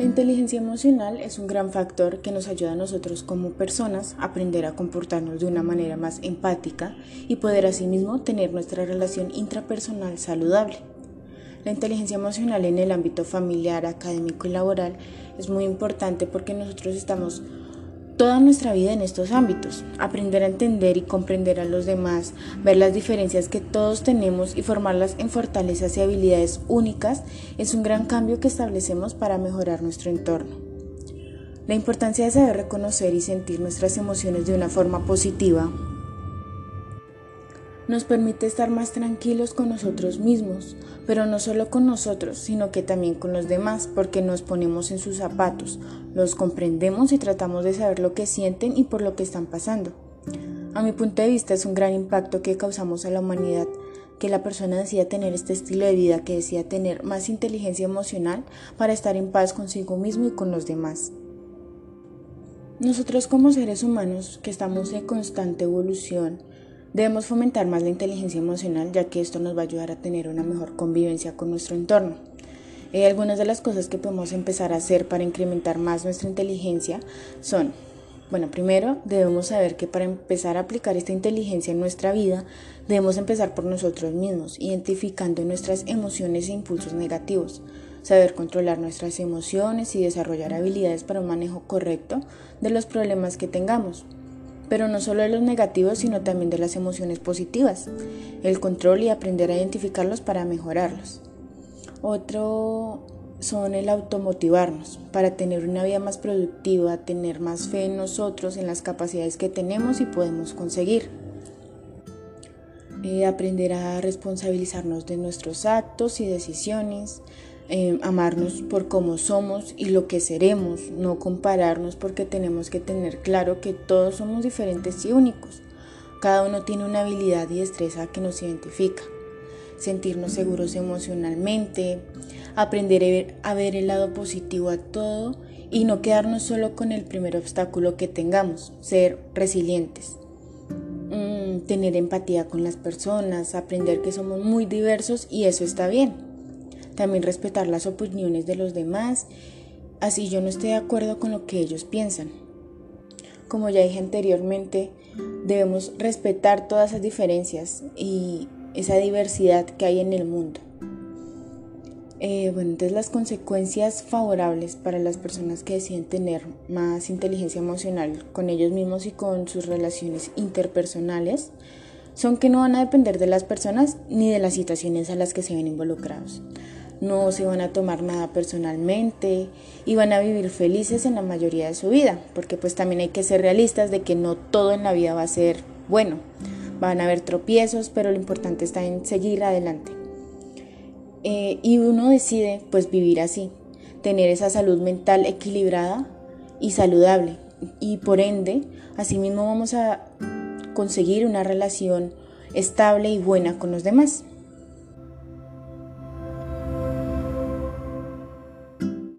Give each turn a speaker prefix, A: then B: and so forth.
A: La inteligencia emocional es un gran factor que nos ayuda a nosotros como personas a aprender a comportarnos de una manera más empática y poder asimismo tener nuestra relación intrapersonal saludable. La inteligencia emocional en el ámbito familiar, académico y laboral es muy importante porque nosotros estamos toda nuestra vida en estos ámbitos, aprender a entender y comprender a los demás, ver las diferencias que todos tenemos y formarlas en fortalezas y habilidades únicas es un gran cambio que establecemos para mejorar nuestro entorno. La importancia de saber reconocer y sentir nuestras emociones de una forma positiva nos permite estar más tranquilos con nosotros mismos, pero no solo con nosotros, sino que también con los demás, porque nos ponemos en sus zapatos, los comprendemos y tratamos de saber lo que sienten y por lo que están pasando. A mi punto de vista es un gran impacto que causamos a la humanidad que la persona decida tener este estilo de vida, que decida tener más inteligencia emocional para estar en paz consigo mismo y con los demás. Nosotros como seres humanos que estamos en constante evolución, Debemos fomentar más la inteligencia emocional ya que esto nos va a ayudar a tener una mejor convivencia con nuestro entorno. Eh, algunas de las cosas que podemos empezar a hacer para incrementar más nuestra inteligencia son, bueno, primero debemos saber que para empezar a aplicar esta inteligencia en nuestra vida, debemos empezar por nosotros mismos, identificando nuestras emociones e impulsos negativos, saber controlar nuestras emociones y desarrollar habilidades para un manejo correcto de los problemas que tengamos pero no solo de los negativos, sino también de las emociones positivas, el control y aprender a identificarlos para mejorarlos. Otro son el automotivarnos para tener una vida más productiva, tener más fe en nosotros, en las capacidades que tenemos y podemos conseguir. Eh, aprender a responsabilizarnos de nuestros actos y decisiones, Em, amarnos por cómo somos y lo que seremos, no compararnos porque tenemos que tener claro que todos somos diferentes y únicos. Cada uno tiene una habilidad y destreza que nos identifica. Sentirnos seguros emocionalmente, aprender a ver el lado positivo a todo y no quedarnos solo con el primer obstáculo que tengamos, ser resilientes. Mm, tener empatía con las personas, aprender que somos muy diversos y eso está bien también respetar las opiniones de los demás, así yo no esté de acuerdo con lo que ellos piensan. Como ya dije anteriormente, debemos respetar todas esas diferencias y esa diversidad que hay en el mundo. Eh, bueno, entonces las consecuencias favorables para las personas que deciden tener más inteligencia emocional con ellos mismos y con sus relaciones interpersonales son que no van a depender de las personas ni de las situaciones a las que se ven involucrados no se van a tomar nada personalmente y van a vivir felices en la mayoría de su vida, porque pues también hay que ser realistas de que no todo en la vida va a ser bueno. Van a haber tropiezos, pero lo importante está en seguir adelante. Eh, y uno decide pues vivir así, tener esa salud mental equilibrada y saludable. Y por ende, asimismo vamos a conseguir una relación estable y buena con los demás.